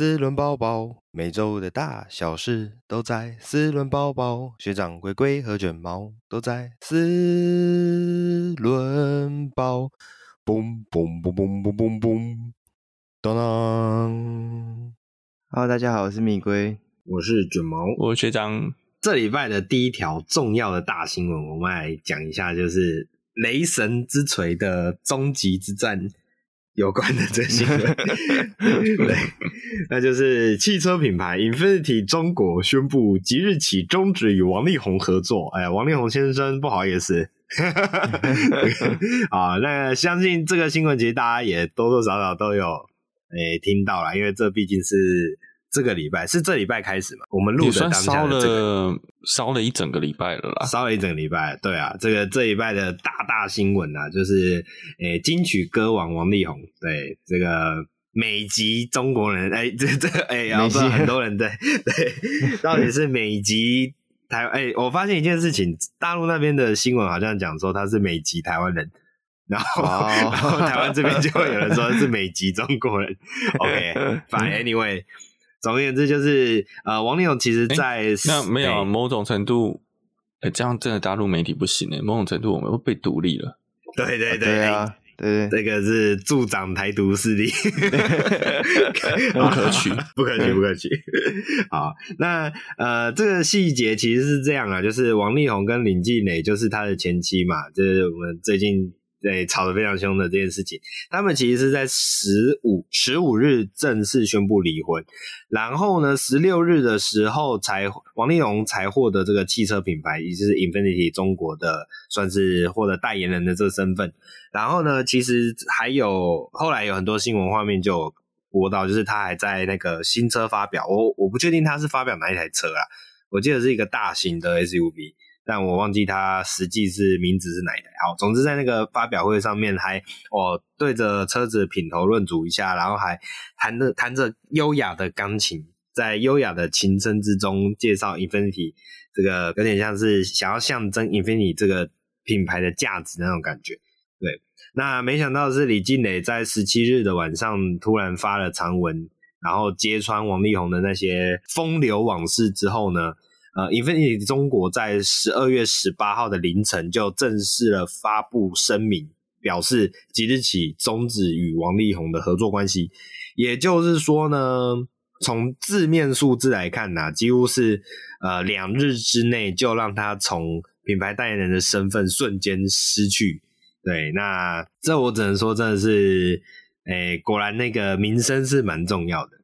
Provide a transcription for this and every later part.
四轮包包，每周的大小事都在四轮包包。学长龟龟和卷毛都在四轮包。嘣嘣嘣嘣嘣嘣嘣，当当。Hello，大家好，我是米龟，我是卷毛，我是学长。这礼拜的第一条重要的大新闻，我们来讲一下，就是雷神之锤的终极之战。有关的这新闻，对，那就是汽车品牌 Infinity 中国宣布即日起终止与王力宏合作。哎呀，王力宏先生，不好意思，啊，那相信这个新闻其实大家也多多少少都有诶、听到了，因为这毕竟是。这个礼拜是这礼拜开始嘛？我们录的当下的这个烧了一整个礼拜了啦，烧了一整个礼拜。对啊，这个这礼拜的大大新闻啊，就是诶，金曲歌王王力宏，对这个美籍中国人，哎，这这哎，然后很多人对对，到底是美籍台？哎，我发现一件事情，大陆那边的新闻好像讲说他是美籍台湾人，然后、oh. 然后台湾这边就会有人说是美籍中国人。OK，Fine，Anyway。总而言之，就是呃，王力宏其实在，在那没有、啊、某种程度，哎、欸，这样真的大陆媒体不行诶，某种程度我们会被独立了。对对对，对啊，对，这个是助长台独势力，不可取，不可取，不可取。好，那呃，这个细节其实是这样啊，就是王力宏跟林静蕾，就是他的前妻嘛，就是我们最近。对，吵得非常凶的这件事情，他们其实是在十五十五日正式宣布离婚，然后呢，十六日的时候才王力宏才获得这个汽车品牌，也就是 Infiniti 中国的算是获得代言人的这个身份。然后呢，其实还有后来有很多新闻画面就播到，就是他还在那个新车发表，我我不确定他是发表哪一台车啊，我记得是一个大型的 SUV。但我忘记他实际是名字是哪一台。好，总之在那个发表会上面还我对着车子品头论足一下，然后还弹着弹着优雅的钢琴，在优雅的琴声之中介绍 Infinity 这个有点像是想要象征 Infinity 这个品牌的价值那种感觉。对，那没想到是李静蕾在十七日的晚上突然发了长文，然后揭穿王力宏的那些风流往事之后呢，呃，Infiniti 中国在十二月十八号的凌晨就正式了发布声明，表示即日起终止与王力宏的合作关系。也就是说呢，从字面数字来看呢、几乎是呃两日之内就让他从品牌代言人的身份瞬间失去。对，那这我只能说真的是，诶、果然那个名声是蛮重要的。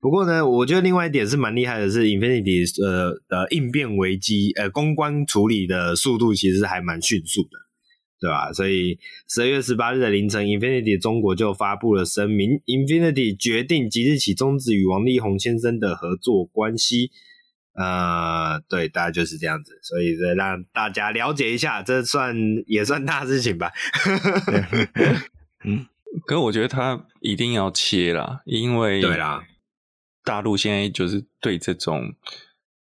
不过呢，我觉得另外一点是蛮厉害的，是，Infinity 呃的应变危机呃公关处理的速度其实还蛮迅速的，对吧？所以十二月十八日的凌晨，Infinity 中国就发布了声明，Infinity 决定即日起终止与王力宏先生的合作关系。呃，对，大概就是这样子，所以再让大家了解一下，这算也算大事情吧。嗯，可是我觉得他一定要切啦，因为对啦。大陆现在就是对这种，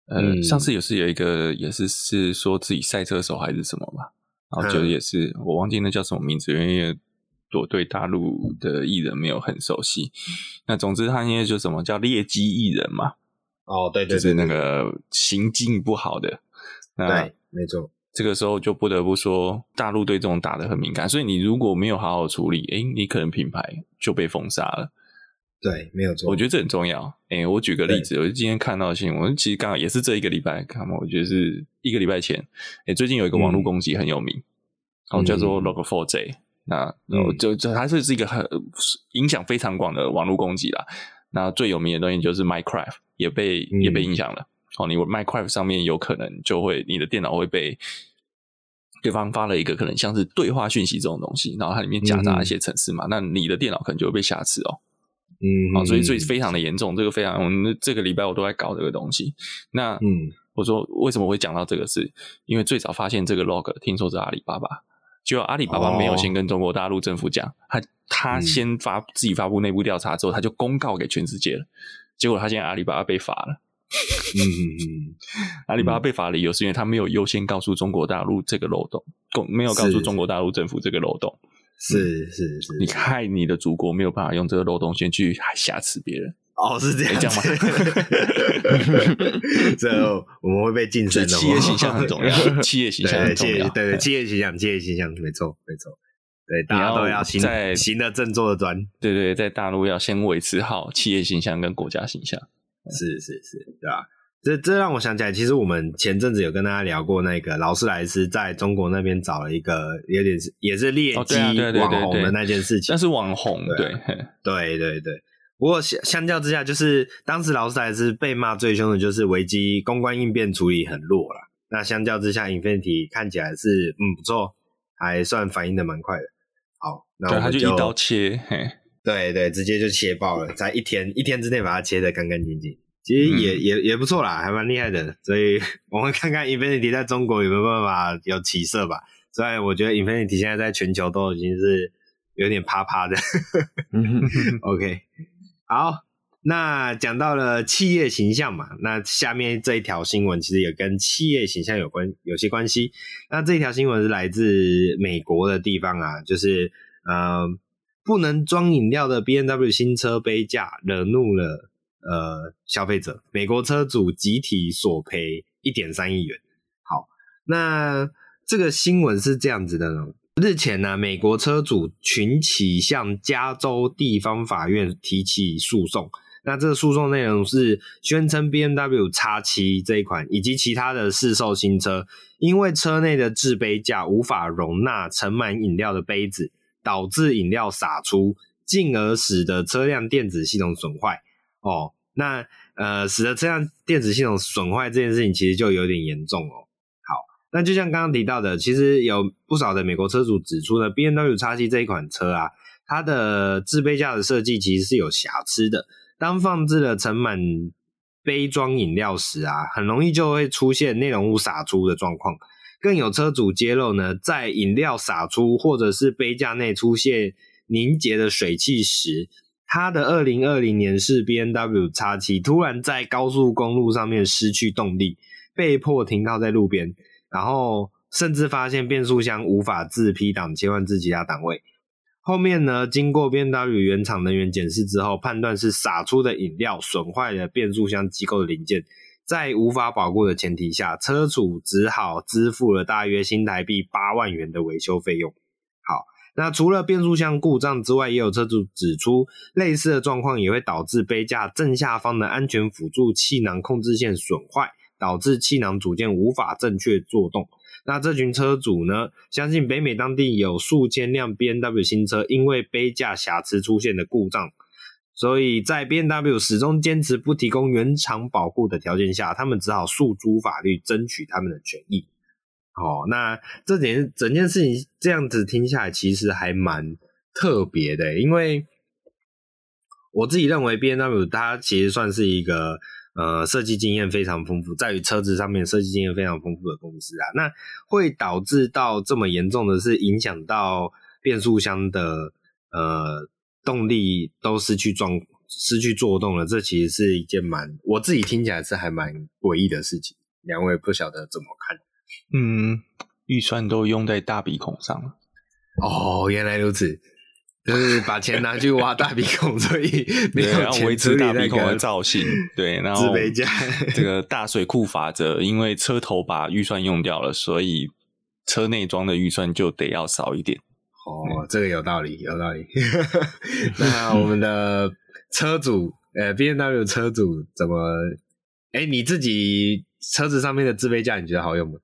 呃，嗯、上次也是有一个，也是是说自己赛车手还是什么吧，然后就也是、嗯、我忘记那叫什么名字，因为我对大陆的艺人没有很熟悉。那总之他现在就什么叫劣迹艺人嘛？哦，对对，对，就是那个行径不好的。那对，没错。这个时候就不得不说，大陆对这种打得很敏感，所以你如果没有好好处理，诶，你可能品牌就被封杀了。对，没有错。我觉得这很重要。哎、欸，我举个例子，对我今天看到的新闻，其实刚好也是这一个礼拜看嘛。我觉得是一个礼拜前，哎、欸，最近有一个网络攻击很有名，然后、嗯、叫做 Log4j、嗯。那然后就就还是是一个很影响非常广的网络攻击啦。那最有名的东西就是 Minecraft 也被、嗯、也被影响了。哦，你 Minecraft 上面有可能就会你的电脑会被对方发了一个可能像是对话讯息这种东西，然后它里面夹杂一些程式嘛，嗯、那你的电脑可能就会被瑕疵哦。嗯，好，所以所以非常的严重，这个非常，我们这个礼拜我都在搞这个东西。那，嗯，我说为什么会讲到这个事？因为最早发现这个 log，听说是阿里巴巴，结果阿里巴巴没有先跟中国大陆政府讲，他他先发、嗯、自己发布内部调查之后，他就公告给全世界了。结果他现在阿里巴巴被罚了。嗯嗯嗯，阿里巴巴被罚的理由是因为他没有优先告诉中国大陆这个漏洞，没有告诉中国大陆政府这个漏洞。是是是，你害你的祖国没有办法用这个漏洞先去挟持别人哦，是这样这样吗？这我们会被晋升的。企业形象很重要，企业形象很重要。对对，企业形象，企业形象，没错没错。对，大家都要行在行的正坐的端。对对，在大陆要先维持好企业形象跟国家形象。是是是，对吧？这这让我想起来，其实我们前阵子有跟大家聊过，那个劳斯莱斯在中国那边找了一个有点是也是劣迹网红的那件事情。那是网红，对对 对对。不过相相较之下，就是当时劳斯莱斯被骂最凶的就是危机公关应变处理很弱了。那相较之下，Infinity 看起来是嗯不错，还算反应的蛮快的。好，那我们就，就一刀切，嘿，对对，直接就切爆了，在一天一天之内把它切得干干净净。其实也、嗯、也也不错啦，还蛮厉害的，所以 我们看看 Infinity 在中国有没有办法有起色吧。虽然我觉得 Infinity 现在在全球都已经是有点趴趴的。OK，好，那讲到了企业形象嘛，那下面这一条新闻其实也跟企业形象有关，有些关系。那这一条新闻是来自美国的地方啊，就是呃，不能装饮料的 BMW 新车杯架惹怒了。呃，消费者，美国车主集体索赔一点三亿元。好，那这个新闻是这样子的呢。日前呢，美国车主群起向加州地方法院提起诉讼。那这个诉讼内容是宣称 BMW X7 这一款以及其他的市售新车，因为车内的制杯架无法容纳盛满饮料的杯子，导致饮料洒出，进而使得车辆电子系统损坏。哦，那呃，使得这样电子系统损坏这件事情，其实就有点严重哦。好，那就像刚刚提到的，其实有不少的美国车主指出呢，BMW X7 这一款车啊，它的制杯架的设计其实是有瑕疵的。当放置了盛满杯装饮料时啊，很容易就会出现内容物洒出的状况。更有车主揭露呢，在饮料洒出或者是杯架内出现凝结的水汽时，他的二零二零年是 BMW X7 突然在高速公路上面失去动力，被迫停靠在路边，然后甚至发现变速箱无法自 P 档切换至其他档位。后面呢，经过 BMW 原厂人员检视之后，判断是洒出的饮料损坏了变速箱机构的零件，在无法保固的前提下，车主只好支付了大约新台币八万元的维修费用。好那除了变速箱故障之外，也有车主指出，类似的状况也会导致杯架正下方的安全辅助气囊控制线损坏，导致气囊组件无法正确作动。那这群车主呢，相信北美当地有数千辆 BMW 新车因为杯架瑕疵出现的故障，所以在 BMW 始终坚持不提供原厂保护的条件下，他们只好诉诸法律争取他们的权益。哦，那这件整件事情这样子听下来，其实还蛮特别的，因为我自己认为 BMW 它其实算是一个呃设计经验非常丰富，在于车子上面设计经验非常丰富的公司啊。那会导致到这么严重的是影响到变速箱的呃动力都失去状失去作动了，这其实是一件蛮我自己听起来是还蛮诡异的事情。两位不晓得怎么看？嗯，预算都用在大鼻孔上了。哦，原来如此，就是把钱拿去挖大鼻孔，所以 没有维持大鼻孔的造型。对，然后自家这个大水库法则，因为车头把预算用掉了，所以车内装的预算就得要少一点。哦，这个有道理，有道理。那我们的车主，呃，B N W 车主怎么？哎，你自己车子上面的制杯架，你觉得好用吗？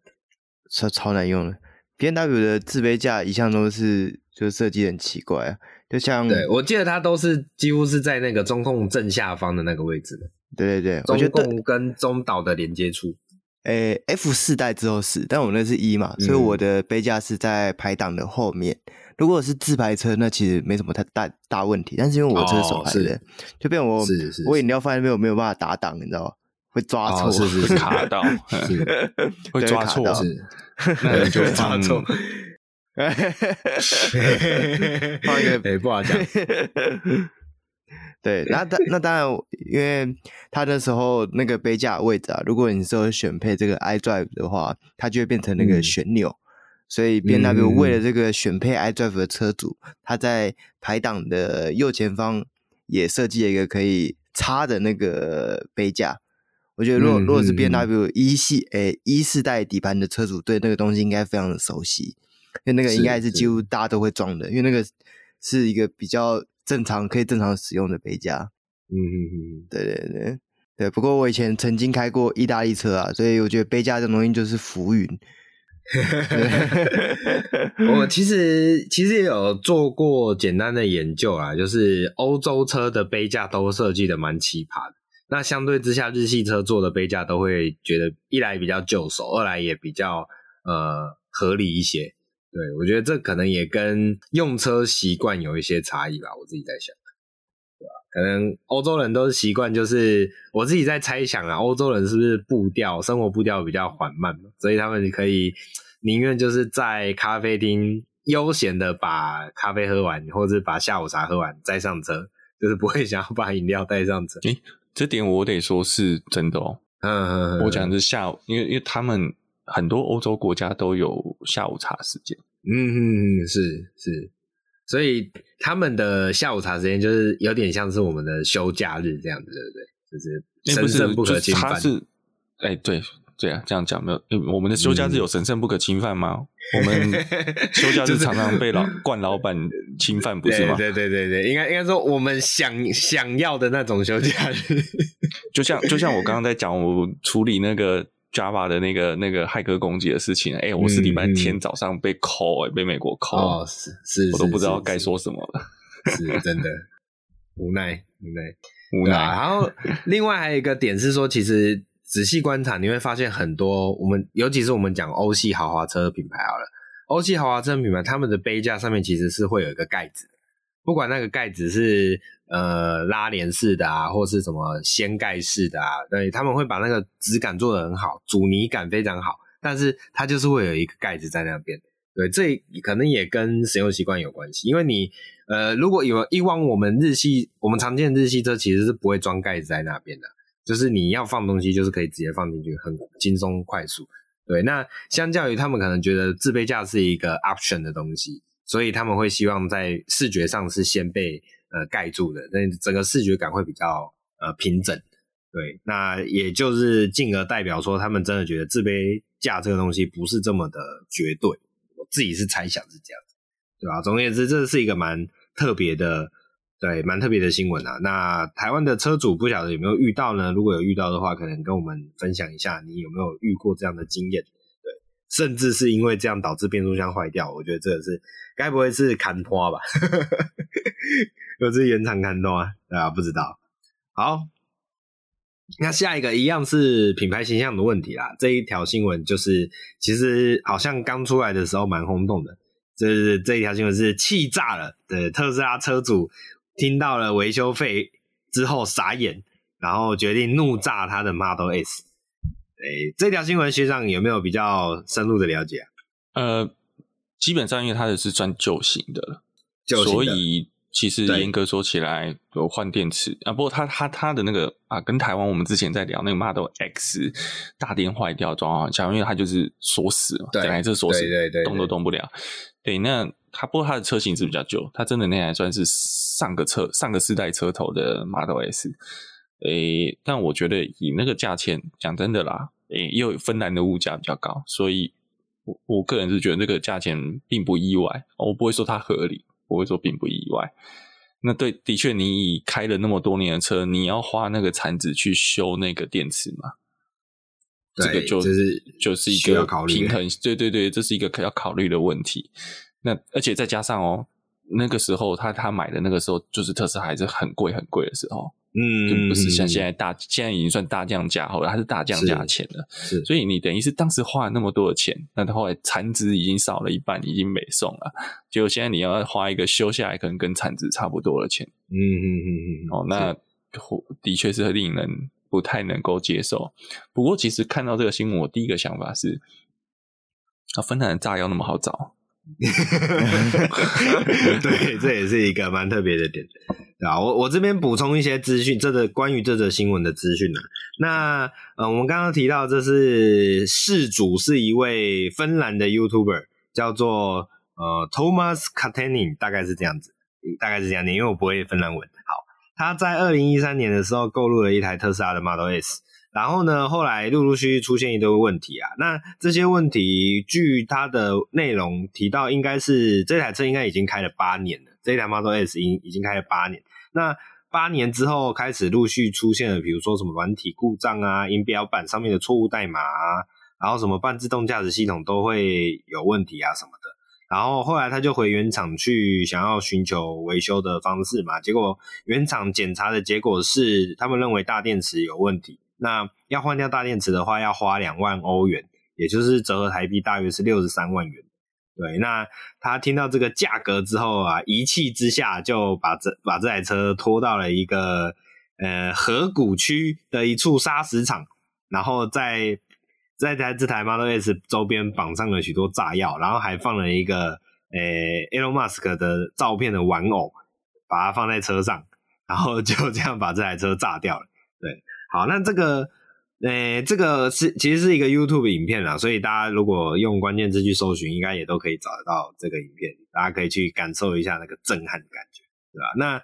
超超难用的 B N W 的自杯架一向都是就设计很奇怪啊，就像对我记得它都是几乎是在那个中控正下方的那个位置的，对对对，中控跟中岛的连接处。诶，F 四代之后是，但我那是一嘛，所以我的杯架是在排档的后面。嗯、如果是自排车，那其实没什么太大大问题，但是因为我这是手排的，哦、就变我我饮料放在那边我没有办法打档，你知道吗？会抓错，是是是。卡到，会抓错，是，那你就 抓错，放。一个，哎，不好讲。对，那当那当然，因为他那时候那个杯架位置啊，如果你说选配这个 iDrive 的话，它就会变成那个旋钮，所以 BMW 为了这个选配 iDrive 的车主，他在排档的右前方也设计了一个可以。插的那个杯架。我觉得如果如果是 BMW 一系诶一世代底盘的车主，对那个东西应该非常的熟悉，因为那个应该是几乎大家都会装的，因为那个是一个比较正常可以正常使用的杯架。嗯嗯嗯，对对对对。不过我以前曾经开过意大利车啊，所以我觉得杯架这种东西就是浮云。我其实其实也有做过简单的研究啊，就是欧洲车的杯架都设计的蛮奇葩的。那相对之下，日系车做的杯架都会觉得一来比较就手，二来也比较呃合理一些。对，我觉得这可能也跟用车习惯有一些差异吧，我自己在想，对吧？可能欧洲人都是习惯，就是我自己在猜想啊，欧洲人是不是步调生活步调比较缓慢嘛，所以他们可以宁愿就是在咖啡厅悠闲的把咖啡喝完，或者是把下午茶喝完再上车，就是不会想要把饮料带上车。这点我得说是真的哦。嗯嗯，我讲的是下午，因为因为他们很多欧洲国家都有下午茶时间。嗯嗯，是是，所以他们的下午茶时间就是有点像是我们的休假日这样子，对不对？就是神圣不可侵犯。他是，哎，对。对啊，这样讲没有？我们的休假日有神圣不可侵犯吗？嗯、我们 休假日常常被老惯老板侵犯，不是吗？对对对对，应该应该说我们想想要的那种休假日，就像就像我刚刚在讲我处理那个 Java 的那个那个骇客攻击的事情，哎、欸，我是礼拜天早上被 call，被美国 call，哦，是是，我都不知道该说什么了，是真的无奈无奈无奈。然后另外还有一个点是说，其实。仔细观察，你会发现很多我们，尤其是我们讲欧系豪华车品牌好了，欧系豪华车品牌，他们的杯架上面其实是会有一个盖子，不管那个盖子是呃拉帘式的啊，或是什么掀盖式的啊，对，他们会把那个质感做得很好，阻尼感非常好，但是它就是会有一个盖子在那边，对，这可能也跟使用习惯有关系，因为你呃，如果有以往我们日系我们常见的日系车其实是不会装盖子在那边的。就是你要放东西，就是可以直接放进去，很轻松快速。对，那相较于他们可能觉得置杯架是一个 option 的东西，所以他们会希望在视觉上是先被呃盖住的，那整个视觉感会比较呃平整。对，那也就是进而代表说，他们真的觉得置杯架这个东西不是这么的绝对。我自己是猜想是这样子，对吧？总而言之，这是一个蛮特别的。对，蛮特别的新闻啊。那台湾的车主不晓得有没有遇到呢？如果有遇到的话，可能跟我们分享一下，你有没有遇过这样的经验？对，甚至是因为这样导致变速箱坏掉，我觉得这个是该不会是砍拖吧？有这延长砍拖啊？对啊，不知道。好，那下一个一样是品牌形象的问题啦。这一条新闻就是，其实好像刚出来的时候蛮轰动的。这是这一条新闻是气炸了的特斯拉车主。听到了维修费之后傻眼，然后决定怒炸他的 Model S。诶，这条新闻学长有没有比较深入的了解啊？呃，基本上因为它的是算旧型的，旧型的，所以其实严格说起来有换电池啊。不过它它它的那个啊，跟台湾我们之前在聊那个 Model X 大电坏掉状况像，因为它就是锁死嘛，本来就是锁死，对对，动都动不了。对，那。它不过它的车型是比较旧，它真的那台算是上个车上个世代车头的 Model S，诶、欸，但我觉得以那个价钱，讲真的啦，诶、欸，又有芬兰的物价比较高，所以我我个人是觉得那个价钱并不意外，我不会说它合理，不会说并不意外。那对，的确，你以开了那么多年的车，你要花那个产值去修那个电池嘛？这个就，就是就是一个平衡，对对对，这是一个可要考虑的问题。那而且再加上哦，那个时候他他买的那个时候，就是特斯拉还是很贵很贵的时候，嗯，就不是像现在大现在已经算大降价后了，它是大降价钱了，是，所以你等于是当时花了那么多的钱，那后来残值已经少了一半，已经没送了，结果现在你要花一个修下来可能跟残值差不多的钱，嗯嗯嗯嗯，哦，那的确是令人不太能够接受。不过其实看到这个新闻，我第一个想法是，啊，芬兰的炸药那么好找。对，这也是一个蛮特别的点，对吧？我我这边补充一些资讯，这个关于这则新闻的资讯呢。那呃，我们刚刚提到，这是事主是一位芬兰的 YouTuber，叫做呃 Thomas Katenin，大概是这样子，大概是这样念，因为我不会芬兰文。好，他在二零一三年的时候购入了一台特斯拉的 Model S，然后呢，后来陆陆续续出现一堆问题啊。那这些问题，据他的内容提到，应该是这台车应该已经开了八年了。这台 Model S 已已经开了八年。那八年之后开始陆续出现了，比如说什么软体故障啊、仪表板上面的错误代码啊，然后什么半自动驾驶系统都会有问题啊什么的。然后后来他就回原厂去想要寻求维修的方式嘛，结果原厂检查的结果是他们认为大电池有问题，那要换掉大电池的话要花两万欧元，也就是折合台币大约是六十三万元。对，那他听到这个价格之后啊，一气之下就把这把这台车拖到了一个呃河谷区的一处砂石场，然后在。在台这台 Model S 周边绑上了许多炸药，然后还放了一个诶、Elon Musk 的照片的玩偶，把它放在车上，然后就这样把这台车炸掉了。对，好，那这个诶、这个是其实是一个 YouTube 影片啦，所以大家如果用关键字去搜寻，应该也都可以找得到这个影片，大家可以去感受一下那个震撼的感觉，对吧？那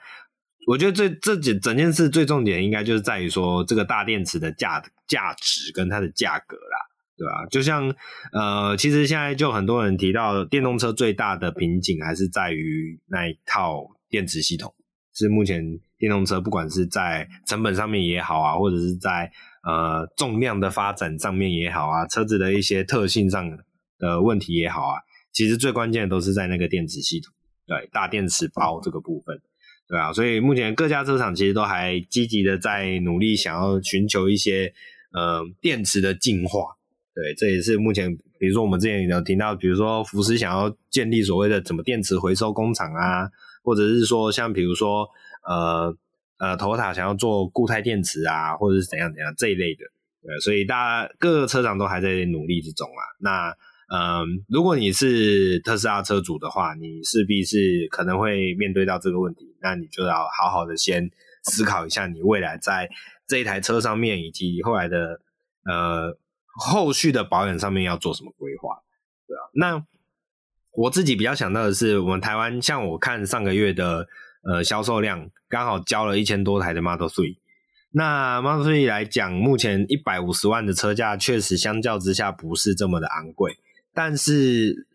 我觉得这这整整件事最重点应该就是在于说这个大电池的价价值跟它的价格啦。对吧？就像呃，其实现在就很多人提到，电动车最大的瓶颈还是在于那一套电池系统，是目前电动车不管是在成本上面也好啊，或者是在呃重量的发展上面也好啊，车子的一些特性上的问题也好啊，其实最关键的都是在那个电池系统，对，大电池包这个部分，对啊，所以目前各家车厂其实都还积极的在努力，想要寻求一些呃电池的进化。对，这也是目前，比如说我们之前有听到，比如说福斯想要建立所谓的什么电池回收工厂啊，或者是说像比如说呃呃头塔想要做固态电池啊，或者是怎样怎样这一类的。对，所以大家各个车厂都还在努力之中啊。那嗯、如果你是特斯拉车主的话，你势必是可能会面对到这个问题，那你就要好好的先思考一下，你未来在这一台车上面以及后来的呃。后续的保养上面要做什么规划？对啊，那我自己比较想到的是，我们台湾像我看上个月的呃销售量，刚好交了一千多台的 Model Three。那 Model Three 来讲，目前一百五十万的车价确实相较之下不是这么的昂贵，但是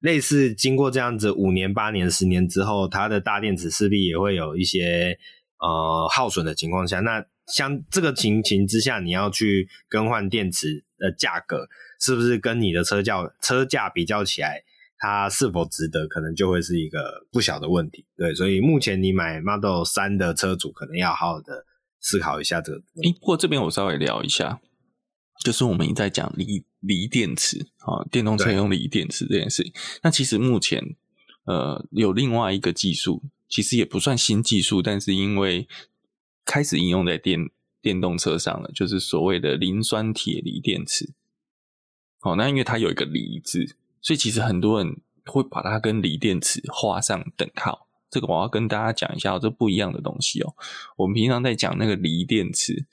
类似经过这样子五年、八年、十年之后，它的大电池势必也会有一些呃耗损的情况下，那像这个情形之下，你要去更换电池。的价格是不是跟你的车价车价比较起来，它是否值得，可能就会是一个不小的问题。对，所以目前你买 Model 3的车主，可能要好好的思考一下这个。诶，不过这边我稍微聊一下，就是我们在讲锂锂电池啊，电动车用锂电池这件事情。那其实目前呃有另外一个技术，其实也不算新技术，但是因为开始应用在电。电动车上了，就是所谓的磷酸铁锂电池。哦，那因为它有一个“锂”字，所以其实很多人会把它跟锂电池画上等号。这个我要跟大家讲一下，这不一样的东西哦。我们平常在讲那个锂电池，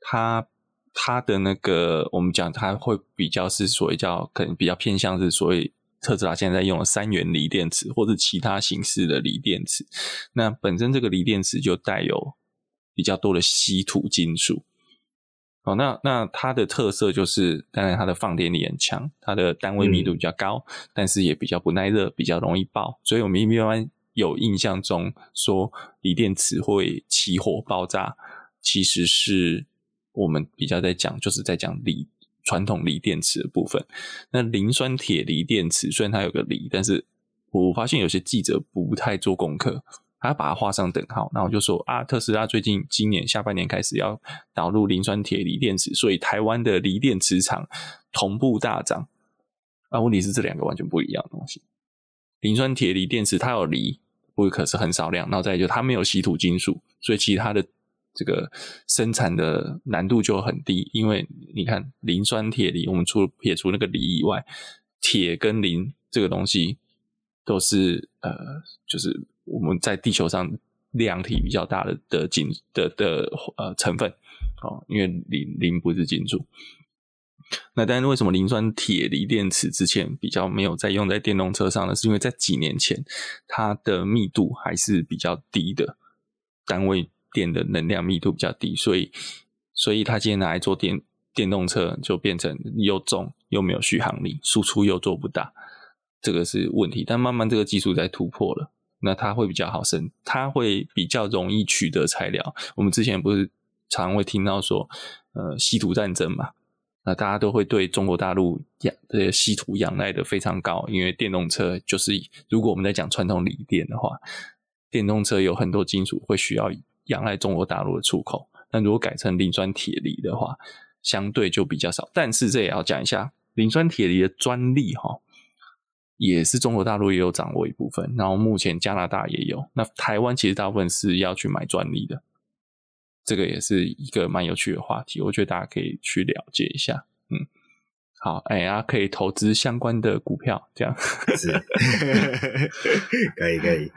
它它的那个我们讲它会比较是所谓叫可能比较偏向是所谓特斯拉现在用的三元锂电池，或者其他形式的锂电池。那本身这个锂电池就带有。比较多的稀土金属，好，那那它的特色就是，当然它的放电力很强，它的单位密度比较高，嗯、但是也比较不耐热，比较容易爆。所以我们一般有印象中说锂电池会起火爆炸，其实是我们比较在讲，就是在讲锂传统锂电池的部分。那磷酸铁锂电池虽然它有个锂，但是我发现有些记者不太做功课。还要把它画上等号，然后就说啊，特斯拉最近今年下半年开始要导入磷酸铁锂电池，所以台湾的锂电池厂同步大涨。啊，问题是这两个完全不一样的东西。磷酸铁锂电池它有锂，不过可是很少量，然后再就它没有稀土金属，所以其他的这个生产的难度就很低。因为你看磷酸铁锂，我们除了撇除那个锂以外，铁跟磷这个东西都是呃，就是。我们在地球上量体比较大的的金的的呃成分，哦，因为磷磷不是金属。那但是为什么磷酸铁锂电池之前比较没有在用在电动车上呢？是因为在几年前它的密度还是比较低的，单位电的能量密度比较低，所以所以他今天拿来做电电动车，就变成又重又没有续航力，输出又做不大，这个是问题。但慢慢这个技术在突破了，那它会比较好生，它会比较容易取得材料。我们之前不是常会听到说，呃，稀土战争嘛。那大家都会对中国大陆仰这些稀土仰赖的非常高，因为电动车就是如果我们在讲传统锂电的话，电动车有很多金属会需要仰赖中国大陆的出口。那如果改成磷酸铁锂的话，相对就比较少。但是这也要讲一下，磷酸铁锂的专利哈，也是中国大陆也有掌握一部分，然后目前加拿大也有。那台湾其实大部分是要去买专利的。这个也是一个蛮有趣的话题，我觉得大家可以去了解一下。嗯，好，哎呀，可以投资相关的股票，这样是，可以可以。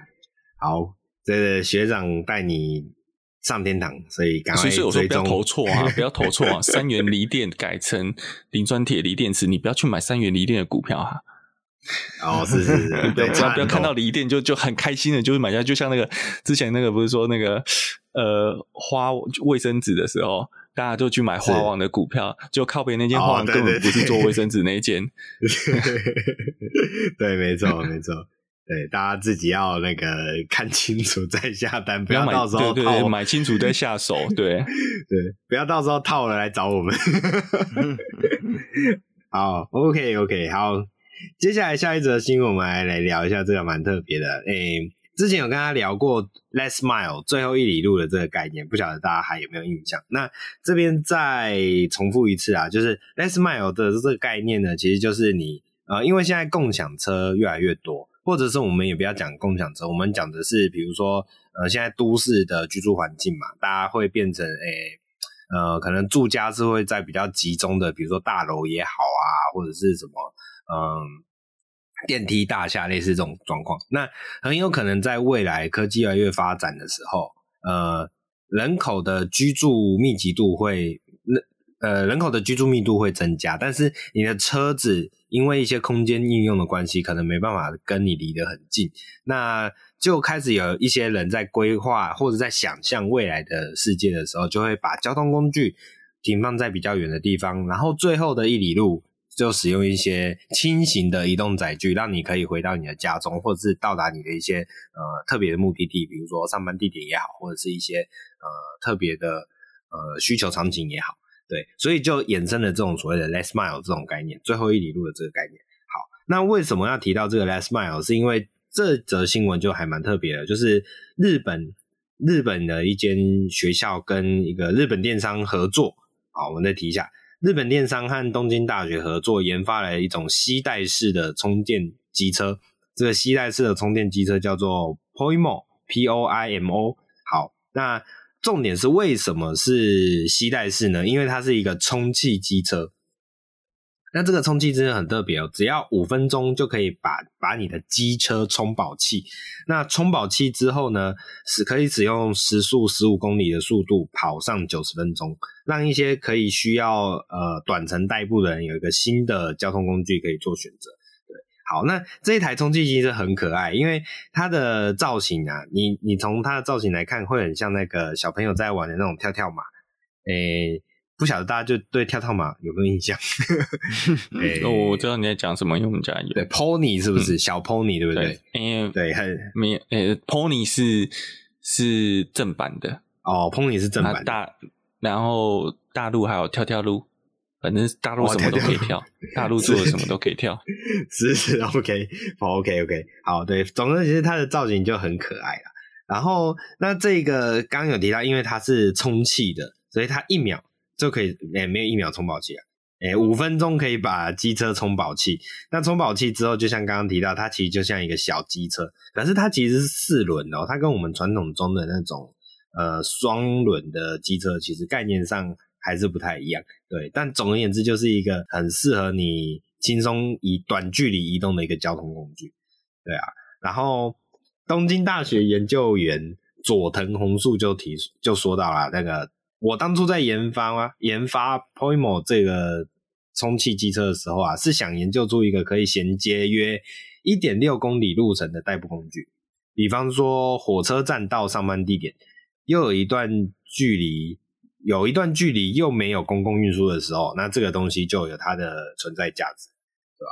好，这个学长带你上天堂，所以赶快追踪。所以我说不要投错啊，不要投错啊！三元锂电改成磷酸铁锂电池，你不要去买三元锂电的股票哈、啊。哦，是是是，不要不要不要看到锂电就就很开心的，就是买下，就像那个之前那个不是说那个。呃，花卫生纸的时候，大家就去买花王的股票，就靠边那间花王根本不是做卫生纸那间。对，没错，没错。对，大家自己要那个看清楚再下单，不要到时候对对对，买清楚再下手。对 对，不要到时候套了来找我们。好，OK OK，好，接下来下一则新闻，我们来来聊一下这个蛮特别的，诶、之前有跟他聊过 last mile 最后一里路的这个概念，不晓得大家还有没有印象？那这边再重复一次啊，就是 last mile 的这个概念呢，其实就是你呃，因为现在共享车越来越多，或者是我们也不要讲共享车，我们讲的是比如说呃，现在都市的居住环境嘛，大家会变成诶、呃，可能住家是会在比较集中的，比如说大楼也好啊，或者是什么嗯。电梯大厦类似这种状况，那很有可能在未来科技越来越发展的时候，呃，人口的居住密集度会，呃，人口的居住密度会增加，但是你的车子因为一些空间应用的关系，可能没办法跟你离得很近，那就开始有一些人在规划或者在想象未来的世界的时候，就会把交通工具停放在比较远的地方，然后最后的一里路。就使用一些轻型的移动载具，让你可以回到你的家中，或者是到达你的一些呃特别的目的地，比如说上班地点也好，或者是一些呃特别的呃需求场景也好，对，所以就衍生了这种所谓的 last mile 这种概念，最后一里路的这个概念。好，那为什么要提到这个 last mile？是因为这则新闻就还蛮特别的，就是日本日本的一间学校跟一个日本电商合作，好，我们再提一下。日本电商和东京大学合作研发了一种吸带式的充电机车，这个吸带式的充电机车叫做 Poimo，P-O-I-M-O。好，那重点是为什么是吸带式呢？因为它是一个充气机车。那这个充气真的很特别哦，只要五分钟就可以把把你的机车充饱气。那充饱气之后呢，是可以使用时速十五公里的速度跑上九十分钟，让一些可以需要呃短程代步的人有一个新的交通工具可以做选择。对，好，那这一台充气机是很可爱，因为它的造型啊，你你从它的造型来看，会很像那个小朋友在玩的那种跳跳马，诶、不晓得大家就对跳跳马有没有印象？欸、我知道你在讲什么，因为我们家有。对，pony 是不是、嗯、小 pony 对不对？因为对，很没有。呃，pony 是是正版的哦，pony 是正版的。大然后大陆还有跳跳鹿，反正大陆什么都可以跳，哦、跳跳 大陆做的什么都可以跳。是是，是 OK，好 OK OK，好，对，总之其实它的造型就很可爱了。然后那这个刚刚有提到，因为它是充气的，所以它一秒。就可以，诶、没有一秒充饱气啊，诶、欸，五分钟可以把机车充饱气。那充饱气之后，就像刚刚提到，它其实就像一个小机车，可是它其实是四轮哦，它跟我们传统中的那种呃双轮的机车，其实概念上还是不太一样。对，但总而言之，就是一个很适合你轻松以短距离移动的一个交通工具。对啊，然后东京大学研究员佐藤宏树就提就说到了那个。我当初在研发啊，研发 Poimo 这个充气机车的时候啊，是想研究出一个可以衔接约一点六公里路程的代步工具，比方说火车站到上班地点，又有一段距离，有一段距离又没有公共运输的时候，那这个东西就有它的存在价值，对吧？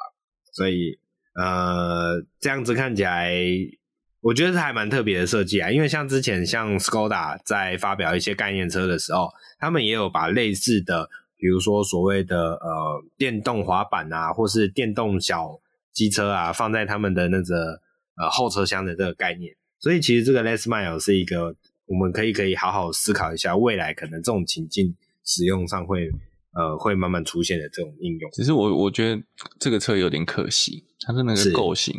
所以呃，这样子看起来，我觉得是还蛮特别的设计啊。因为像之前像 Skoda 在发表一些概念车的时候，他们也有把类似的，比如说所谓的呃电动滑板啊，或是电动小机车啊，放在他们的那个呃后车厢的这个概念。所以其实这个 Less Mile 是一个我们可以可以好好思考一下，未来可能这种情境使用上会呃会慢慢出现的这种应用。只是我我觉得这个车有点可惜，它的那个构型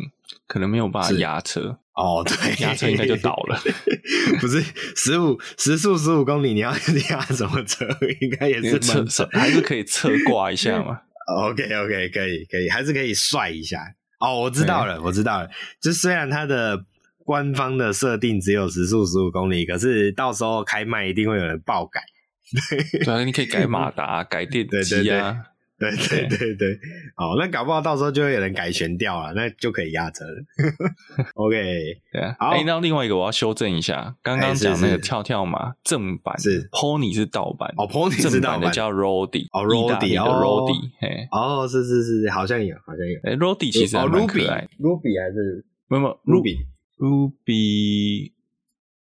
可能没有办法压车。哦，对，压车应该就倒了。不是十五时速十五公里，你要 压什么车？应该也是侧侧还是可以侧挂一下嘛？OK OK 可以可以，还是可以帅一下。哦，我知道了，我知道了。就虽然它的。官方的设定只有时速十五公里，可是到时候开卖一定会有人爆改。对啊，你可以改马达、改电机啊，对对对对对。哦，那搞不好到时候就会有人改悬吊了，那就可以压车了。OK，对啊。好，那另外一个我要修正一下，刚刚讲那个跳跳马正版是 Pony 是盗版哦，Pony 是盗版的叫 Rody 哦，Rody 的 Rody，嘿，哦，是是是，好像有，好像有。哎，Rody 其实还蛮可爱，Ruby 还是没有 Ruby。Ruby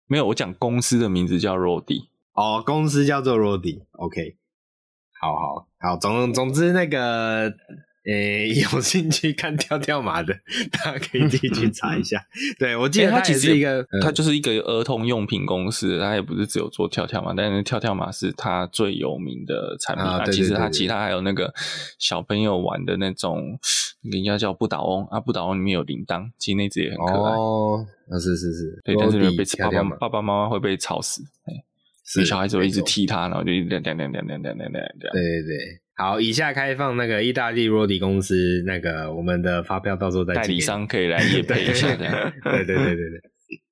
没有，我讲公司的名字叫 Rody 哦，公司叫做 Rody，OK，好好好，总总之那个。呃、欸，有兴趣看跳跳马的，大家可以自己去查一下。对，我记得它其实是一个，它就是一个儿童用品公司，它也不是只有做跳跳马，但是跳跳马是它最有名的产品啊。其实它其他还有那个小朋友玩的那种，应该叫不倒翁啊，不倒翁里面有铃铛，其实那只也很可爱。哦，是是是，对，但是被爸爸爸爸妈妈会被吵死，所以小孩子会一直踢他，然后就亮亮亮亮亮亮亮亮这样。对对对。好，以下开放那个意大利 Rody 公司那个我们的发票，到时候再代理商可以来业配一下。对 对对对对。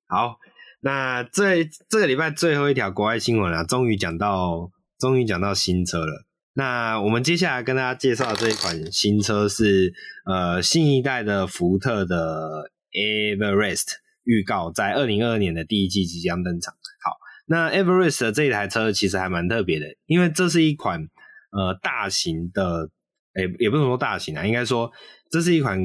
好，那这这个礼拜最后一条国外新闻啊，终于讲到，终于讲到新车了。那我们接下来跟大家介绍的这一款新车是呃新一代的福特的 Everest，预告在二零二二年的第一季即将登场。好，那 Everest 的这一台车其实还蛮特别的，因为这是一款。呃，大型的，诶、也不能说大型啊，应该说这是一款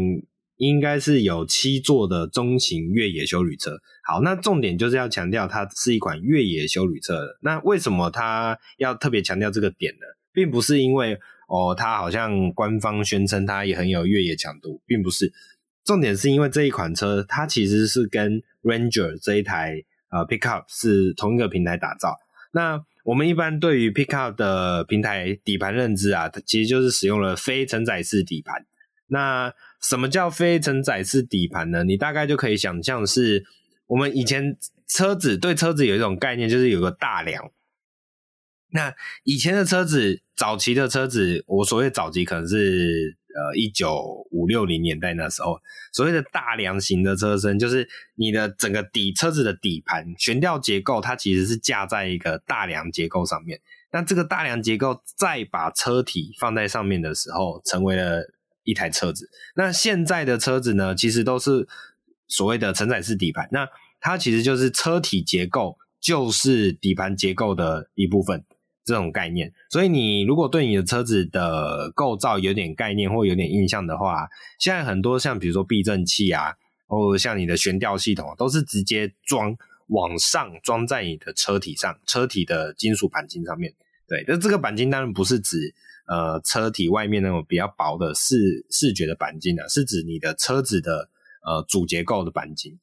应该是有七座的中型越野休旅车。好，那重点就是要强调它是一款越野休旅车。那为什么它要特别强调这个点呢？并不是因为哦，它好像官方宣称它也很有越野强度，并不是。重点是因为这一款车它其实是跟 Ranger 这一台呃 Pickup 是同一个平台打造。那我们一般对于 Pickup 的平台底盘认知啊，它其实就是使用了非承载式底盘。那什么叫非承载式底盘呢？你大概就可以想象是，我们以前车子对车子有一种概念，就是有个大梁。那以前的车子，早期的车子，我所谓早期可能是。呃，一九五六零年代那时候，所谓的大梁型的车身，就是你的整个底车子的底盘悬吊结构，它其实是架在一个大梁结构上面。那这个大梁结构再把车体放在上面的时候，成为了一台车子。那现在的车子呢，其实都是所谓的承载式底盘。那它其实就是车体结构，就是底盘结构的一部分。这种概念，所以你如果对你的车子的构造有点概念或有点印象的话，现在很多像比如说避震器啊，或像你的悬吊系统，都是直接装往上装在你的车体上，车体的金属钣金上面。对，那这个钣金当然不是指呃车体外面那种比较薄的视视觉的钣金啊，是指你的车子的呃主结构的钣金。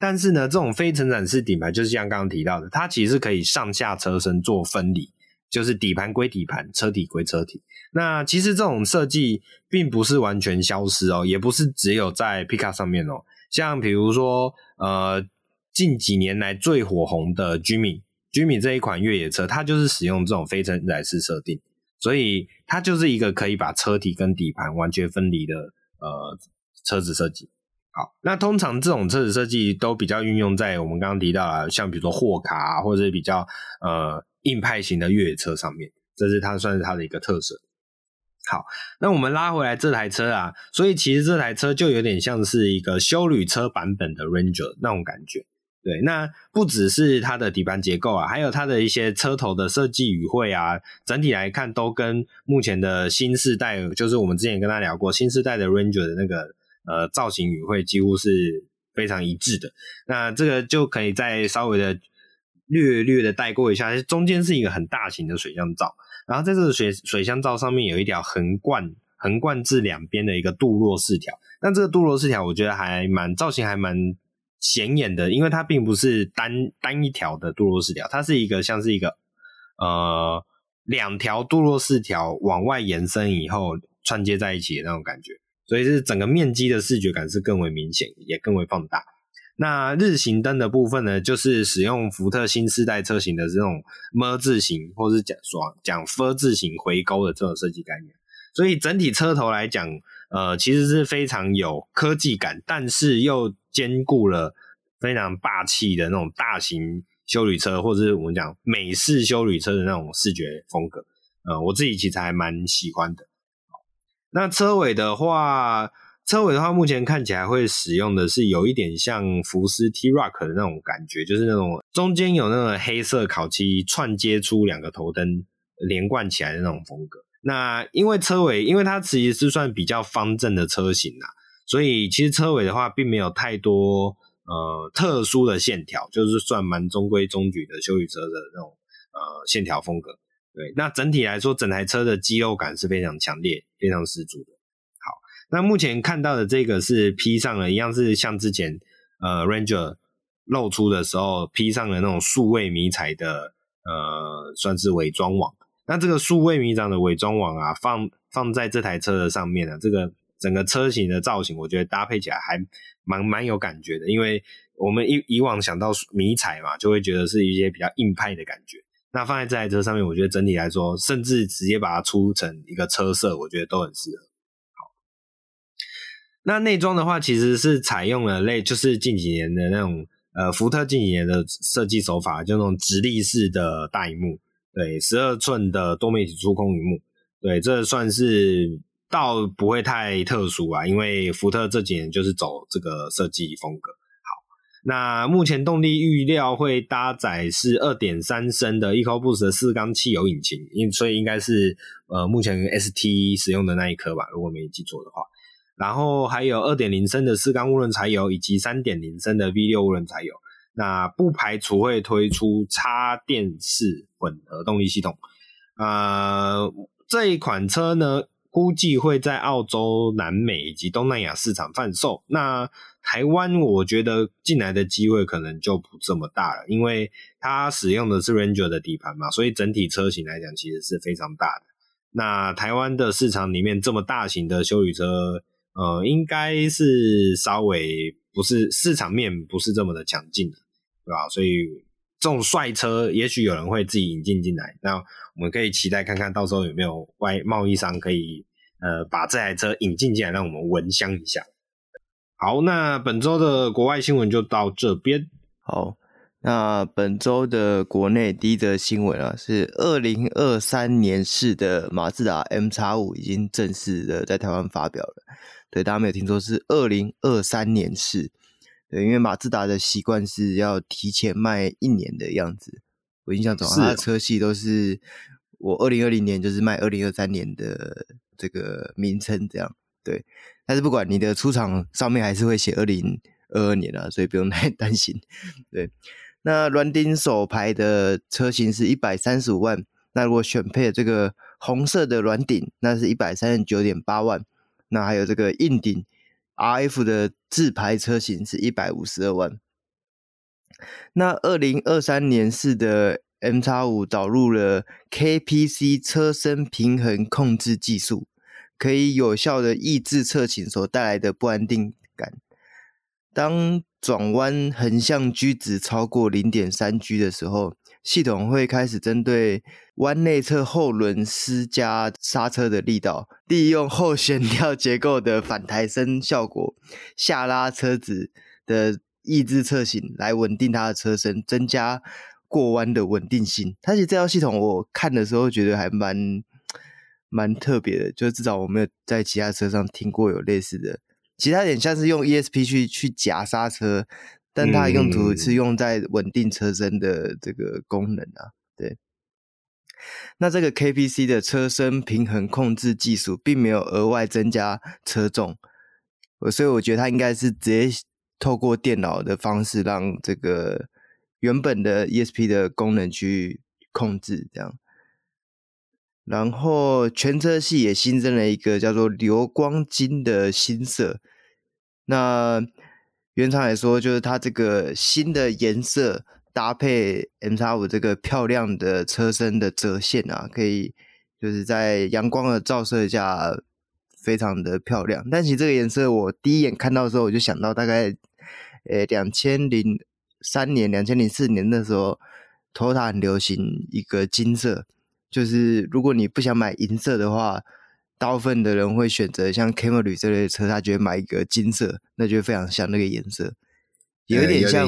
但是呢，这种非承载式底盘就是像刚刚提到的，它其实可以上下车身做分离，就是底盘归底盘，车体归车体。那其实这种设计并不是完全消失哦，也不是只有在皮卡上面哦。像比如说，呃，近几年来最火红的 Jimmy，Jimmy 这一款越野车，它就是使用这种非承载式设定，所以它就是一个可以把车体跟底盘完全分离的呃车子设计。好，那通常这种车子设计都比较运用在我们刚刚提到的，像比如说货卡啊，或者是比较呃硬派型的越野车上面，这是它算是它的一个特色。好，那我们拉回来这台车啊，所以其实这台车就有点像是一个休旅车版本的 Ranger 那种感觉。对，那不只是它的底盘结构啊，还有它的一些车头的设计语汇啊，整体来看都跟目前的新世代，就是我们之前跟他聊过新世代的 Ranger 的那个呃造型语汇几乎是非常一致的。那这个就可以再稍微的略略的带过一下，中间是一个很大型的水箱罩，然后在这个水水箱罩上面有一条横贯横贯至两边的一个镀铬饰条，那这个镀铬饰条我觉得还蛮造型还蛮。显眼的，因为它并不是单单一条的镀铬饰条，它是一个像是一个呃两条镀铬饰条往外延伸以后串接在一起的那种感觉，所以是整个面积的视觉感是更为明显，也更为放大。那日行灯的部分呢，就是使用福特新世代车型的这种 “M” 字形，或是讲说讲 “F” 字形回勾的这种设计概念，所以整体车头来讲。呃，其实是非常有科技感，但是又兼顾了非常霸气的那种大型休旅车，或者是我们讲美式休旅车的那种视觉风格。呃，我自己其实还蛮喜欢的。那车尾的话，车尾的话，目前看起来会使用的是有一点像福斯 T Rock 的那种感觉，就是那种中间有那种黑色烤漆串接出两个头灯连贯起来的那种风格。那因为车尾，因为它其实是算比较方正的车型啦，所以其实车尾的话并没有太多呃特殊的线条，就是算蛮中规中矩的休旅车的那种呃线条风格。对，那整体来说，整台车的肌肉感是非常强烈、非常十足的。好，那目前看到的这个是披上了一样是像之前呃 Ranger 露出的时候披上了那种数位迷彩的呃算是伪装网。那这个数位迷彩的伪装网啊，放放在这台车的上面呢、啊，这个整个车型的造型，我觉得搭配起来还蛮蛮有感觉的。因为我们以以往想到迷彩嘛，就会觉得是一些比较硬派的感觉。那放在这台车上面，我觉得整体来说，甚至直接把它出成一个车色，我觉得都很适合。好，那内装的话，其实是采用了类，就是近几年的那种呃福特近几年的设计手法，就那种直立式的大萤幕。对，十二寸的多媒体触控荧幕，对，这算是倒不会太特殊啊，因为福特这几年就是走这个设计风格。那目前动力预料会搭载是二点三升的 EcoBoost 的四缸汽油引擎，因所以应该是呃目前 ST 使用的那一颗吧，如果没记错的话。然后还有二点零升的四缸涡轮柴油以及三点零升的 V 六涡轮柴油。那不排除会推出插电式混合动力系统。呃，这一款车呢，估计会在澳洲、南美以及东南亚市场贩售。那台湾，我觉得进来的机会可能就不这么大了，因为它使用的是 Ranger 的底盘嘛，所以整体车型来讲其实是非常大的。那台湾的市场里面这么大型的休旅车，呃，应该是稍微。不是市场面不是这么的强劲，对吧？所以这种帅车，也许有人会自己引进进来。那我们可以期待看看到时候有没有外贸易商可以呃把这台车引进进来，让我们闻香一下。好，那本周的国外新闻就到这边。好，那本周的国内第一则新闻啊，是二零二三年式的马自达 MX-5 已经正式的在台湾发表了。对，大家没有听错，是二零二三年式。对，因为马自达的习惯是要提前卖一年的样子。我印象中，它的车系都是我二零二零年就是卖二零二三年的这个名称这样。对，但是不管你的出厂上面还是会写二零二二年啊，所以不用太 担心。对，那软顶手排的车型是一百三十五万，那如果选配这个红色的软顶，那是一百三十九点八万。那还有这个硬顶 RF 的自排车型是一百五十二万。那二零二三年式的 MX-5 导入了 KPC 车身平衡控制技术，可以有效的抑制侧倾所带来的不安定感。当转弯横向 G 值超过零点三 G 的时候，系统会开始针对弯内侧后轮施加刹车的力道，利用后悬吊结构的反抬升效果，下拉车子的抑制侧倾，来稳定它的车身，增加过弯的稳定性。它其实这套系统我看的时候觉得还蛮蛮特别的，就至少我没有在其他车上听过有类似的。其他点像是用 ESP 去去夹刹车，但它的用途是用在稳定车身的这个功能啊。对，那这个 KPC 的车身平衡控制技术并没有额外增加车重，所以我觉得它应该是直接透过电脑的方式让这个原本的 ESP 的功能去控制这样。然后全车系也新增了一个叫做流光金的新色，那。原厂来说，就是它这个新的颜色搭配 MX-5 这个漂亮的车身的折线啊，可以就是在阳光的照射下非常的漂亮。但其实这个颜色我第一眼看到的时候，我就想到大概呃两千零三年、两千零四年的时候，Toyota 很流行一个金色，就是如果你不想买银色的话。大部分的人会选择像 Camry 这类的车，他觉得买一个金色，那就非常像那个颜色，有点像，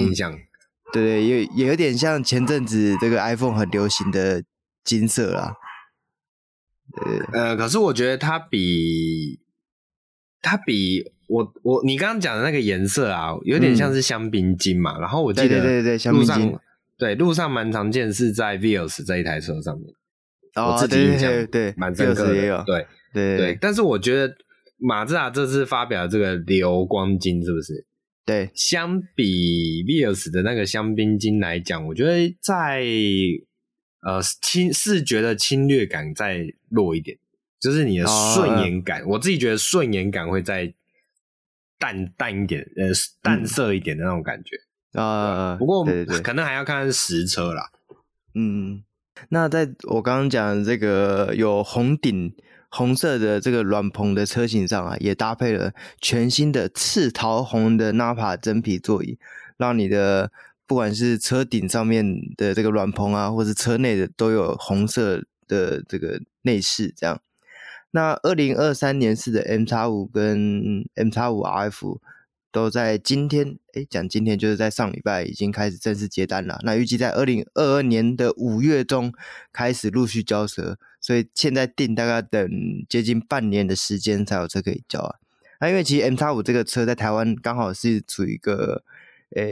对对，也也有点像前阵子这个 iPhone 很流行的金色啦。呃，可是我觉得它比它比我我你刚刚讲的那个颜色啊，有点像是香槟金嘛。嗯、然后我记得，对对对，香槟金，对，路上蛮常见，是在 Vios 这一台车上面。哦，我自己印象对对，蛮深刻的，也有对。对，对，但是我觉得马自达这次发表这个流光金是不是？对，相比 Vios 的那个香槟金来讲，我觉得在呃侵视觉的侵略感再弱一点，就是你的顺眼感，哦、我自己觉得顺眼感会再淡淡一点，呃，淡色一点的那种感觉啊。不过可能还要看实车啦。嗯，那在我刚刚讲的这个有红顶。红色的这个软棚的车型上啊，也搭配了全新的赤桃红的 Napa 真皮座椅，让你的不管是车顶上面的这个软棚啊，或是车内的都有红色的这个内饰。这样，那二零二三年式的 MX-5 跟 MX-5 RF 都在今天，诶，讲今天就是在上礼拜已经开始正式接单了。那预计在二零二二年的五月中开始陆续交车。所以现在订大概等接近半年的时间才有车可以交啊。那因为其实 MX-5 这个车在台湾刚好是处于一个，呃、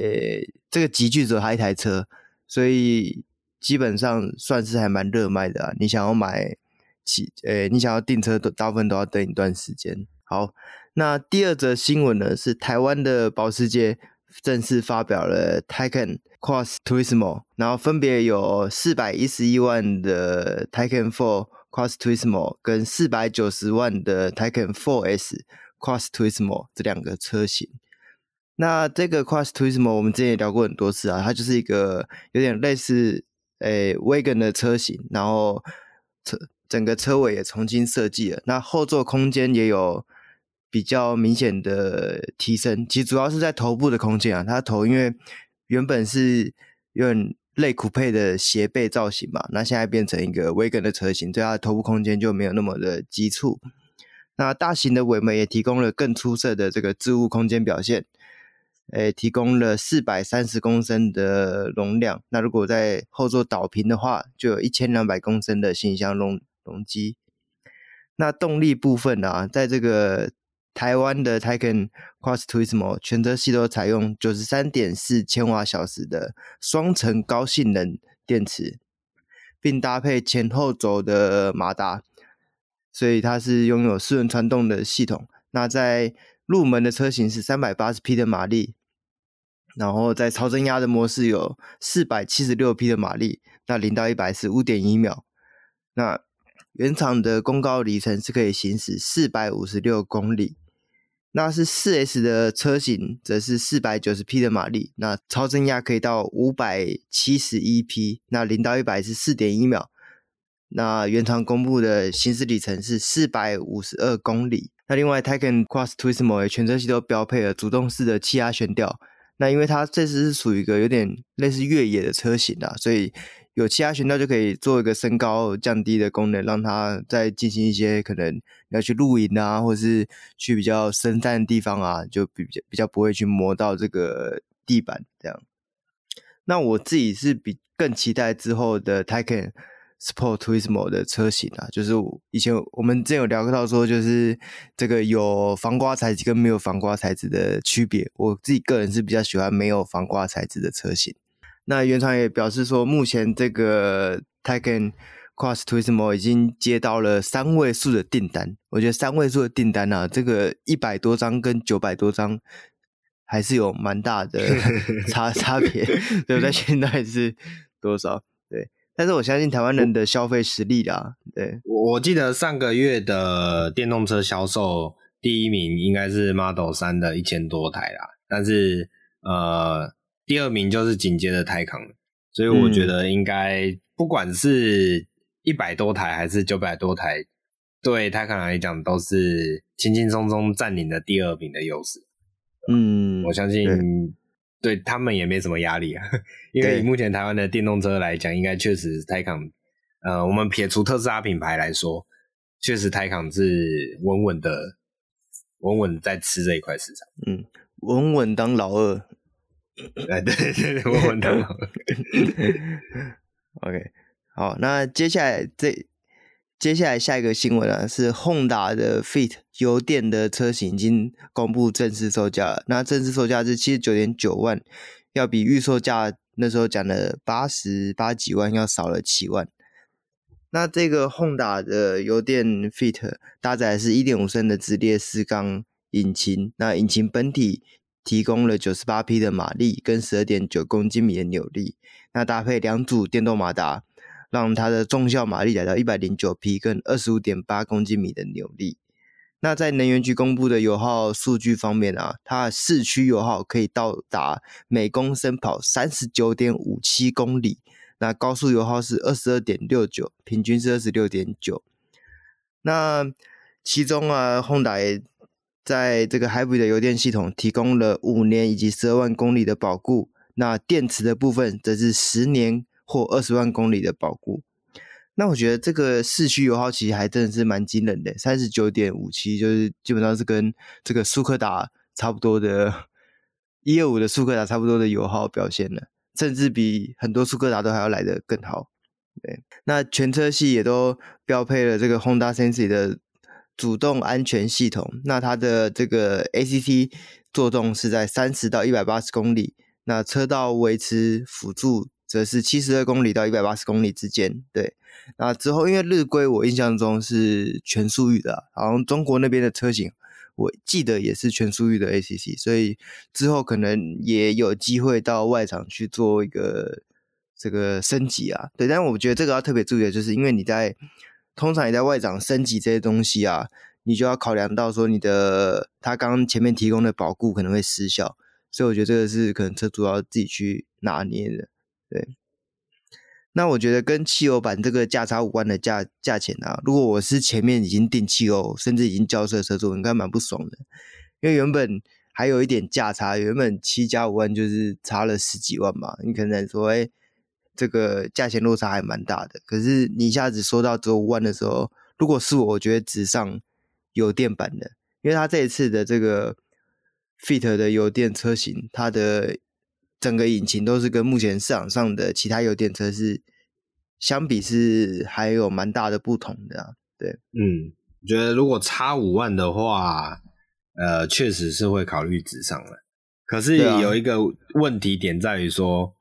这个集聚者还一台车，所以基本上算是还蛮热卖的啊。你想要买起，呃、你想要订车都大部分都要等一段时间。好，那第二则新闻呢是台湾的保时捷正式发表了 Taycan Cross Turismo，然后分别有四百一十一万的 Taycan 4 Cross Turismo 跟四百九十万的 Taycan 4S Cross Turismo 这两个车型。那这个 Cross Turismo 我们之前也聊过很多次啊，它就是一个有点类似诶 Wagon 的车型，然后车整个车尾也重新设计了，那后座空间也有比较明显的提升。其实主要是在头部的空间啊，它头因为原本是有点类酷配的斜背造型嘛，那现在变成一个 Wagon 的车型，对它的头部空间就没有那么的急促。那大型的尾门也提供了更出色的这个置物空间表现，诶，提供了四百三十公升的容量。那如果在后座倒平的话，就有一千两百公升的行李箱容容积。那动力部分呢、啊，在这个台湾的 Taycan Cross Turismo 全车系都采用九十三点四千瓦小时的双层高性能电池，并搭配前后轴的马达，所以它是拥有四轮传动的系统。那在入门的车型是三百八十匹的马力，然后在超增压的模式有四百七十六匹的马力，那零到一百是五点一秒。那原厂的公告里程是可以行驶四百五十六公里。那是四 S 的车型，则是四百九十匹的马力，那超增压可以到五百七十一匹，那零到一百是四点一秒。那原厂公布的行驶里程是四百五十二公里。那另外，Taycan Cross Turismo 全车系都标配了主动式的气压悬吊。那因为它这次是属于一个有点类似越野的车型啊，所以。有其他悬吊就可以做一个升高降低的功能，让它再进行一些可能要去露营啊，或者是去比较深山的地方啊，就比较比较不会去磨到这个地板这样。那我自己是比更期待之后的 Taycan Sport Turismo 的车型啊，就是以前我们之前有聊到说，就是这个有防刮材质跟没有防刮材质的区别。我自己个人是比较喜欢没有防刮材质的车型。那原厂也表示说，目前这个 Taycan Cross Turismo 已经接到了三位数的订单。我觉得三位数的订单啊，这个一百多张跟九百多张。还是有蛮大的 差差别，对不对？现在是多少？对，但是我相信台湾人的消费实力啦。对，我记得上个月的电动车销售第一名应该是 Model 三的一千多台啦，但是呃，第二名就是紧接着 Taycan，所以我觉得应该不管是一百多台还是九百多台，对 Taycan 来讲都是轻轻松松占领了第二名的优势。嗯，我相信对，他们也没什么压力啊，因为以目前台湾的电动车来讲，应该确实 Taycan，呃，我们撇除特斯拉品牌来说，确实 Taycan 是稳稳的，稳稳在吃这一块市场。嗯，稳稳当老二。哎，对对对，稳稳当老二。OK，好，那接下来这。接下来下一个新闻啊，是 Honda 的 Fit 油电的车型已经公布正式售价了。那正式售价是七十九点九万，要比预售价那时候讲的八十八几万要少了七万。那这个 Honda 的油电 Fit 搭载的是一点五升的直列四缸引擎，那引擎本体提供了九十八匹的马力跟十二点九公斤米的扭力，那搭配两组电动马达。让它的重效马力来到一百零九匹，跟二十五点八公斤米的扭力。那在能源局公布的油耗数据方面啊，它市区油耗可以到达每公升跑三十九点五七公里，那高速油耗是二十二点六九，平均是二十六点九。那其中啊，Honda 在这个 Hybrid 的油电系统提供了五年以及十二万公里的保固，那电池的部分则是十年。或二十万公里的保固，那我觉得这个市区油耗其实还真的是蛮惊人的，三十九点五七，就是基本上是跟这个苏克达差不多的，一二五的苏克达差不多的油耗表现了，甚至比很多苏克达都还要来得更好。对，那全车系也都标配了这个 Honda Sensi 的主动安全系统，那它的这个 ACT 作动是在三十到一百八十公里，那车道维持辅助。则是七十二公里到一百八十公里之间，对。那之后，因为日规我印象中是全速域的，好像中国那边的车型，我记得也是全速域的 ACC，所以之后可能也有机会到外厂去做一个这个升级啊。对，但我觉得这个要特别注意的就是，因为你在通常你在外长升级这些东西啊，你就要考量到说你的他刚刚前面提供的保固可能会失效，所以我觉得这个是可能车主要自己去拿捏的。对，那我觉得跟汽油版这个价差五万的价价钱啊，如果我是前面已经订汽油，甚至已经交车的车主，应该蛮不爽的，因为原本还有一点价差，原本七加五万就是差了十几万嘛，你可能说，哎，这个价钱落差还蛮大的。可是你一下子说到只有五万的时候，如果是我，我觉得只上油电版的，因为它这一次的这个 Fit 的油电车型，它的。整个引擎都是跟目前市场上的其他油电车是相比是还有蛮大的不同的啊。对，嗯，我觉得如果差五万的话，呃，确实是会考虑直上了。可是有一个问题点在于说，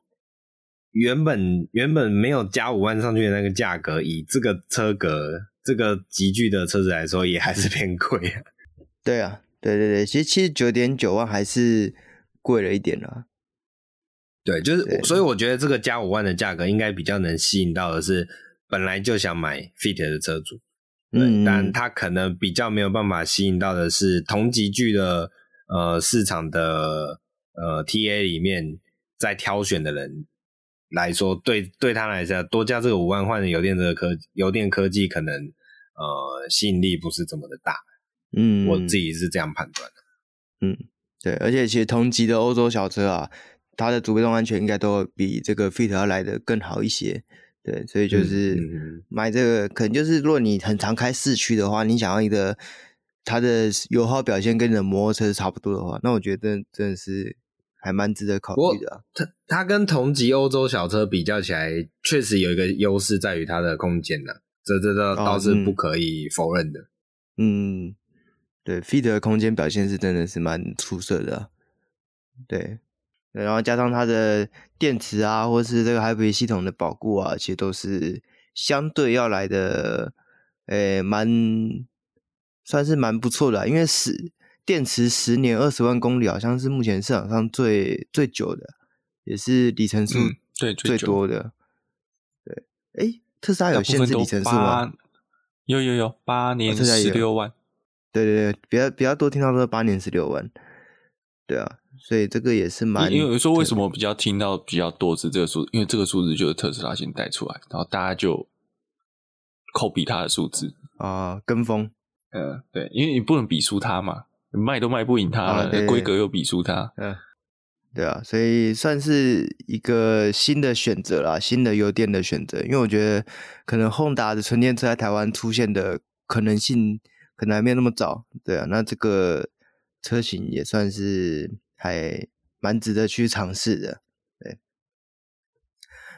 原本原本没有加五万上去的那个价格，以这个车格这个级距的车子来说，也还是偏贵啊。对啊，对对对，其实七十九点九万还是贵了一点啦。对，就是，所以我觉得这个加五万的价格应该比较能吸引到的是本来就想买 Fit 的车主，嗯，但他可能比较没有办法吸引到的是同级距的呃市场的呃 TA 里面在挑选的人来说，对对他来讲多加这个五万换的油电这个科油电科技可能呃吸引力不是这么的大，嗯，我自己是这样判断的，嗯，对，而且其实同级的欧洲小车啊。它的主被动安全应该都比这个 Fit 要来的更好一些，对，所以就是买这个可能就是，如果你很常开市区的话，你想要一个它的油耗表现跟你的摩托车差不多的话，那我觉得真的是还蛮值得考虑的、啊。它它跟同级欧洲小车比较起来，确实有一个优势在于它的空间呢、啊，这这这倒是不可以否认的。哦、嗯，对，Fit 的空间表现是真的是蛮出色的、啊。对，然后加上它的电池啊，或是这个 Hybrid 系统的保固啊，其实都是相对要来的，诶，蛮算是蛮不错的、啊，因为是。电池十年二十万公里，好像是目前市场上最最久的，也是里程数最最多的。对，哎，特斯拉有限制里程数吗？有有有，八年十六万。对对对，比较比较多听到说八年十六万。对啊，所以这个也是蛮。因为有时候为什么比较听到比较多是这个数字？因为这个数字就是特斯拉先带出来，然后大家就 copy 它的数字啊，跟风。嗯，对，因为你不能比输它嘛。卖都卖不赢它了，规、啊、格又比输它，嗯，对啊，所以算是一个新的选择啦，新的油电的选择。因为我觉得可能 Honda 的纯电车在台湾出现的可能性可能还没有那么早，对啊，那这个车型也算是还蛮值得去尝试的，对。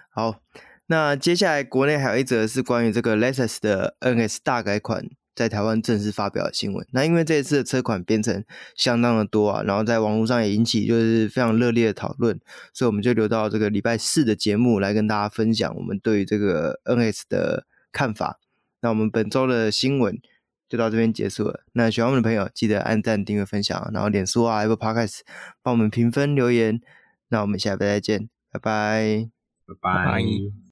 好，那接下来国内还有一则是关于这个 Lexus 的 NS 大改款。在台湾正式发表的新闻。那因为这一次的车款编成相当的多啊，然后在网络上也引起就是非常热烈的讨论，所以我们就留到这个礼拜四的节目来跟大家分享我们对于这个 NS 的看法。那我们本周的新闻就到这边结束了。那喜欢我们的朋友记得按赞、订阅、分享，然后脸书啊、Apple Podcast 帮我们评分留言。那我们下礼拜再见，拜拜，拜拜。